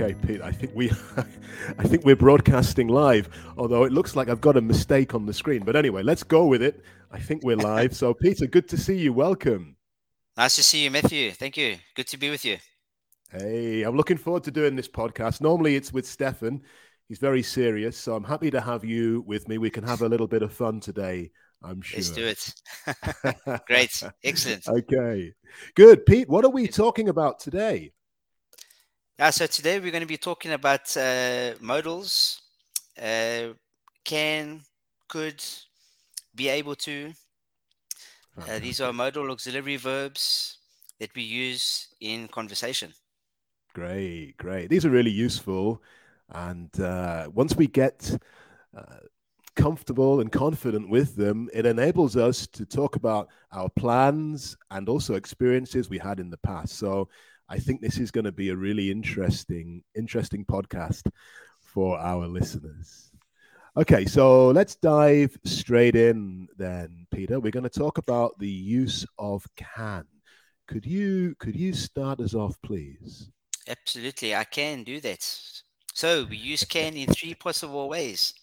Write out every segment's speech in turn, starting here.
Okay, Pete. I think we, I think we're broadcasting live. Although it looks like I've got a mistake on the screen. But anyway, let's go with it. I think we're live. so, Peter, good to see you. Welcome. Nice to see you, Matthew. Thank you. Good to be with you. Hey, I'm looking forward to doing this podcast. Normally, it's with Stefan. He's very serious, so I'm happy to have you with me. We can have a little bit of fun today. I'm sure. Let's do it. Great. Excellent. Okay. Good. Pete, what are we talking about today? Yeah, so today we're going to be talking about uh, modals. Uh, can, could, be able to. Uh, these are modal auxiliary verbs that we use in conversation. Great, great. These are really useful. And uh, once we get uh, comfortable and confident with them, it enables us to talk about our plans and also experiences we had in the past. So I think this is going to be a really interesting, interesting podcast for our listeners. Okay, so let's dive straight in then, Peter. We're going to talk about the use of can. Could you could you start us off, please? Absolutely, I can do that. So we use can in three possible ways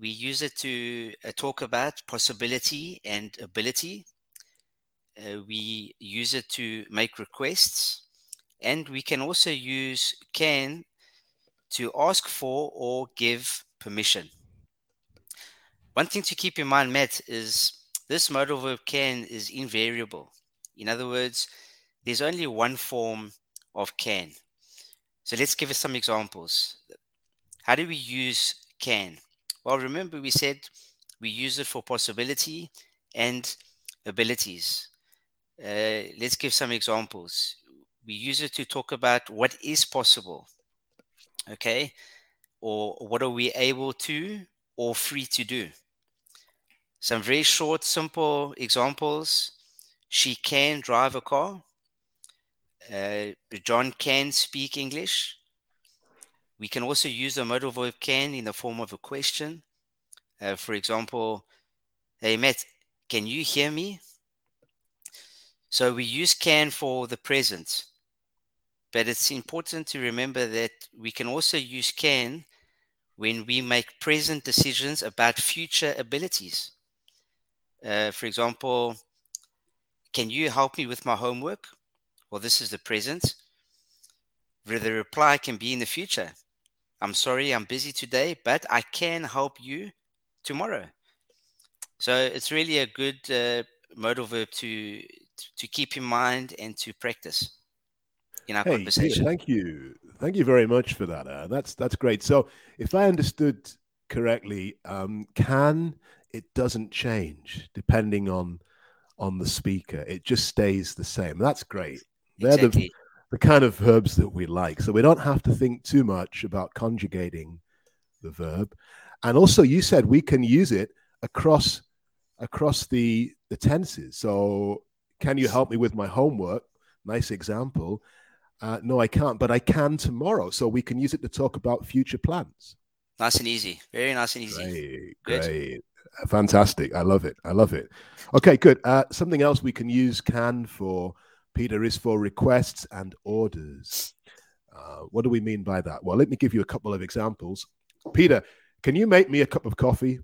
we use it to uh, talk about possibility and ability. Uh, we use it to make requests. And we can also use can to ask for or give permission. One thing to keep in mind, Matt, is this modal verb can is invariable. In other words, there's only one form of can. So let's give us some examples. How do we use can? Well, remember we said we use it for possibility and abilities. Uh, let's give some examples. We use it to talk about what is possible, okay, or what are we able to or free to do. Some very short, simple examples. She can drive a car. Uh, John can speak English. We can also use the modal verb can in the form of a question. Uh, for example, hey Matt, can you hear me? So we use can for the present, but it's important to remember that we can also use can when we make present decisions about future abilities. Uh, for example, can you help me with my homework? Well, this is the present. The reply can be in the future. I'm sorry, I'm busy today, but I can help you tomorrow. So it's really a good uh, modal verb to to keep in mind and to practice in our hey, conversation. Thank you, thank you very much for that. Uh, that's that's great. So if I understood correctly, um, can it doesn't change depending on on the speaker. It just stays the same. That's great. They're exactly. the the kind of verbs that we like. So we don't have to think too much about conjugating the verb. And also you said we can use it across across the the tenses. So can you help me with my homework? Nice example. Uh, no, I can't, but I can tomorrow. So we can use it to talk about future plans. Nice and easy. Very nice and easy. Great, good. great. Fantastic. I love it. I love it. Okay, good. Uh, something else we can use can for Peter, is for requests and orders. Uh, what do we mean by that? Well, let me give you a couple of examples. Peter, can you make me a cup of coffee?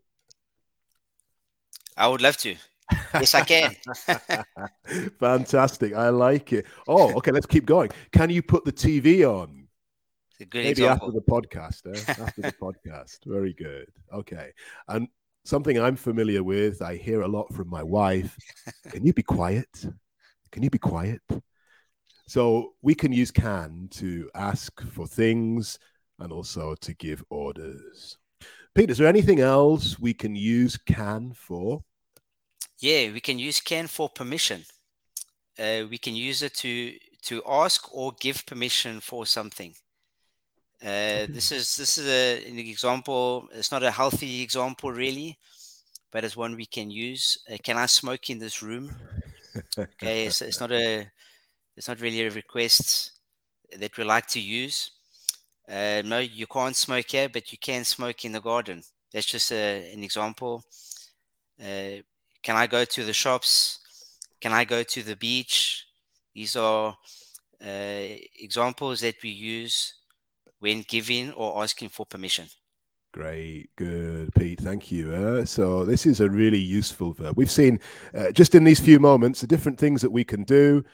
I would love to. Yes, I can. Fantastic. I like it. Oh, okay. Let's keep going. Can you put the TV on? Maybe example. after the podcast. Eh? after the podcast. Very good. Okay. And something I'm familiar with, I hear a lot from my wife. Can you be quiet? Can you be quiet? So we can use can to ask for things and also to give orders. Pete, is there anything else we can use can for? Yeah, we can use can for permission. Uh, we can use it to to ask or give permission for something. Uh, this is this is a, an example. It's not a healthy example, really, but it's one we can use. Uh, can I smoke in this room? okay, it's, it's not a it's not really a request that we like to use. Uh, no, you can't smoke here, but you can smoke in the garden. That's just a, an example. Uh, can I go to the shops? Can I go to the beach? These are uh, examples that we use when giving or asking for permission. Great, good, Pete. Thank you. Uh, so this is a really useful verb. We've seen uh, just in these few moments the different things that we can do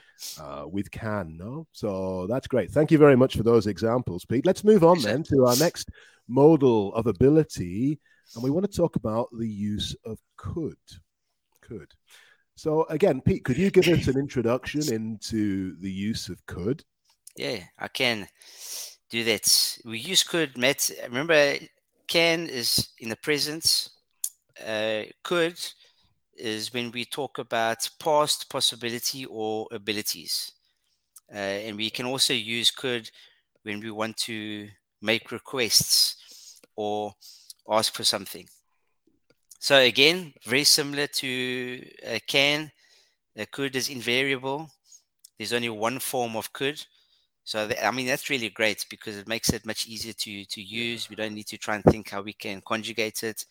uh, with can. No, so that's great. Thank you very much for those examples, Pete. Let's move on then to our next modal of ability, and we want to talk about the use of could. Could. So again, Pete, could you give us an introduction into the use of could? Yeah, I can do that. We use could, Matt. Remember, can is in the present. Uh, could is when we talk about past possibility or abilities. Uh, and we can also use could when we want to make requests or ask for something. So again, very similar to uh, can. Uh, could is invariable. There's only one form of could. So I mean that's really great because it makes it much easier to to use. We don't need to try and think how we can conjugate it.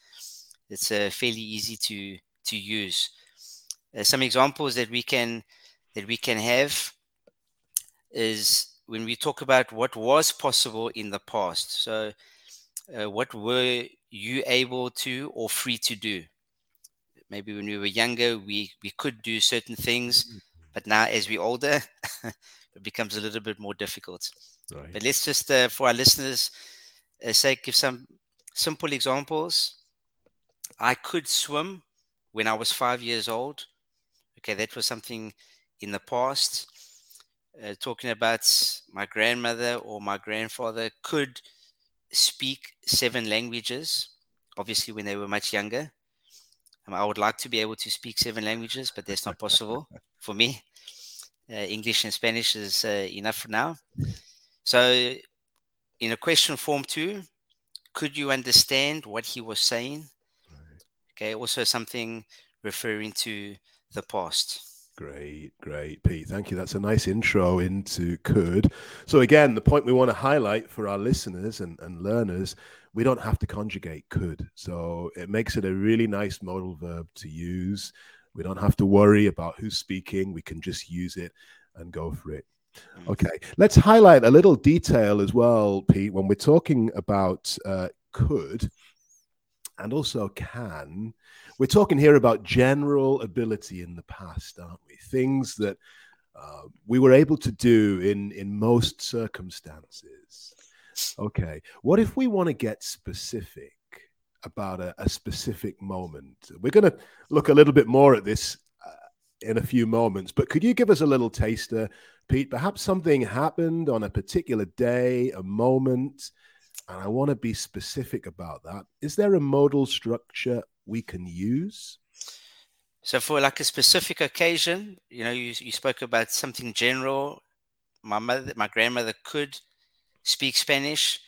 It's uh, fairly easy to to use. Uh, some examples that we can that we can have is when we talk about what was possible in the past. So uh, what were you able to or free to do? Maybe when we were younger, we we could do certain things, mm-hmm. but now as we're older. it becomes a little bit more difficult. Right. But let's just, uh, for our listeners' uh, sake, give some simple examples. I could swim when I was five years old. Okay, that was something in the past. Uh, talking about my grandmother or my grandfather could speak seven languages, obviously, when they were much younger. Um, I would like to be able to speak seven languages, but that's not possible for me. Uh, English and Spanish is uh, enough for now. So, in a question form two, could you understand what he was saying? Right. Okay, also something referring to the past. Great, great, Pete. Thank you. That's a nice intro into could. So, again, the point we want to highlight for our listeners and, and learners we don't have to conjugate could. So, it makes it a really nice modal verb to use. We don't have to worry about who's speaking. We can just use it and go for it. Mm. Okay, let's highlight a little detail as well, Pete, when we're talking about uh, could and also can. We're talking here about general ability in the past, aren't we? Things that uh, we were able to do in, in most circumstances. Okay, what if we want to get specific? about a, a specific moment. We're going to look a little bit more at this uh, in a few moments, but could you give us a little taster, Pete? Perhaps something happened on a particular day, a moment, and I want to be specific about that. Is there a modal structure we can use? So, for like a specific occasion, you know, you, you spoke about something general. My mother, my grandmother could speak Spanish.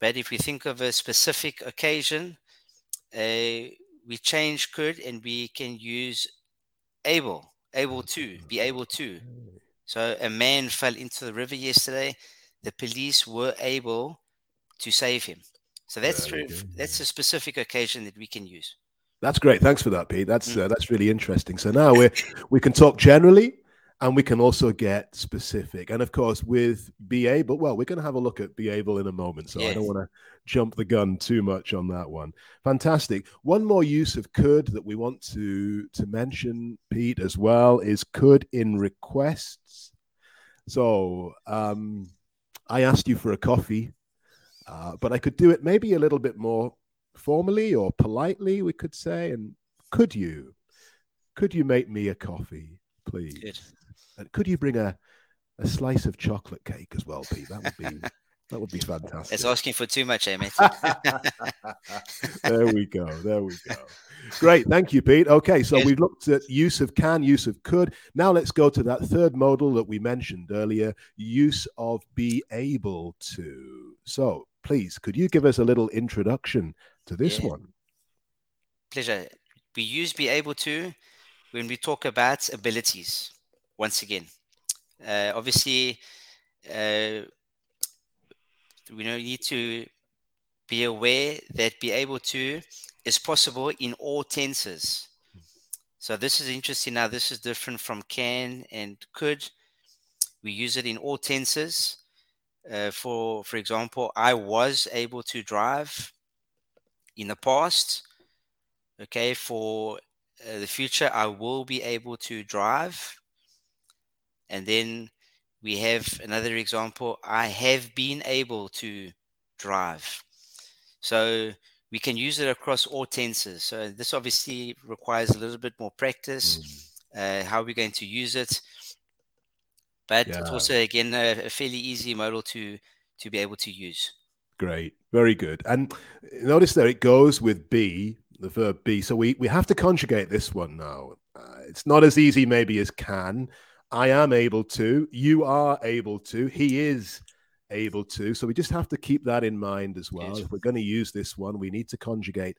But if we think of a specific occasion, uh, we change could and we can use able, able to, be able to. So a man fell into the river yesterday. The police were able to save him. So that's true. that's a specific occasion that we can use. That's great. Thanks for that, Pete. That's mm. uh, that's really interesting. So now we we can talk generally and we can also get specific. And of course, with be able, well, we're going to have a look at be able in a moment. So yes. I don't want to jump the gun too much on that one. Fantastic. One more use of could that we want to to mention, Pete, as well, is could in requests. So um, I asked you for a coffee, uh, but I could do it maybe a little bit more formally or politely, we could say. And could you? Could you make me a coffee, please? And could you bring a, a slice of chocolate cake as well, Pete? That would be that would be fantastic. It's asking for too much, Amy. there we go. There we go. Great. Thank you, Pete. Okay, so we've looked at use of can, use of could. Now let's go to that third modal that we mentioned earlier use of be able to. So please, could you give us a little introduction to this yeah. one? Pleasure. We use be able to when we talk about abilities once again. Uh, obviously, uh, we need to be aware that be able to is possible in all tenses. So this is interesting. Now this is different from can and could. We use it in all tenses. Uh, for for example, I was able to drive in the past. Okay, for uh, the future, I will be able to drive. And then we have another example. I have been able to drive. So we can use it across all tenses. So this obviously requires a little bit more practice. Mm. Uh, how are we're going to use it, but yeah. it's also again a, fairly easy model to to be able to use. Great, very good. And notice there it goes with be, the verb be. So we we have to conjugate this one now. Uh, it's not as easy maybe as can. I am able to. You are able to. He is able to. So we just have to keep that in mind as well. Yes. If we're going to use this one, we need to conjugate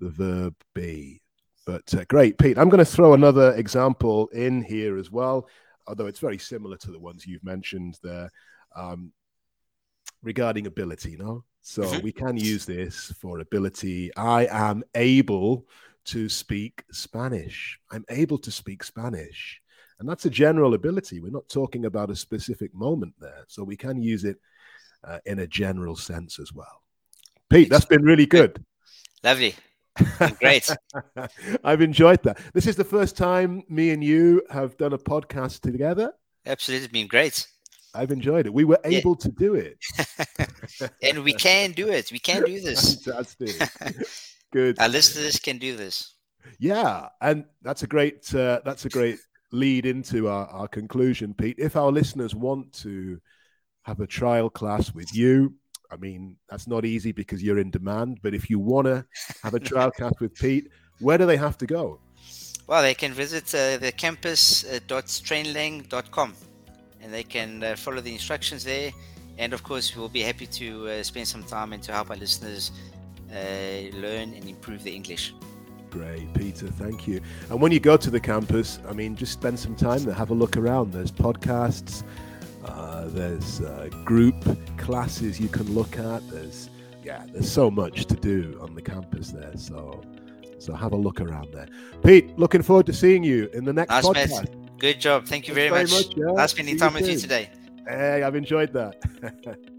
the verb be. But uh, great, Pete. I'm going to throw another example in here as well, although it's very similar to the ones you've mentioned there um, regarding ability. Know, so mm-hmm. we can use this for ability. I am able to speak Spanish. I'm able to speak Spanish. And that's a general ability. We're not talking about a specific moment there. So we can use it uh, in a general sense as well. Pete, that's been really good. Lovely. Great. I've enjoyed that. This is the first time me and you have done a podcast together. Absolutely. It's been great. I've enjoyed it. We were able yeah. to do it. and we can do it. We can do this. Fantastic. Good. Our listeners can do this. Yeah, and that's a great uh, that's a great lead into our, our conclusion, Pete. If our listeners want to have a trial class with you, I mean, that's not easy because you're in demand. But if you want to have a trial class with Pete, where do they have to go? Well, they can visit uh, the campus.trainlang.com and they can uh, follow the instructions there. And of course, we'll be happy to uh, spend some time and to help our listeners uh, learn and improve their English. Great, Peter. Thank you. And when you go to the campus, I mean, just spend some time there, have a look around. There's podcasts, uh, there's uh, group classes you can look at. There's yeah, there's so much to do on the campus there. So so have a look around there. Pete, looking forward to seeing you in the next nice podcast. Good job. Thank you very, very much. much yeah. Nice spending time with you today. Hey, I've enjoyed that.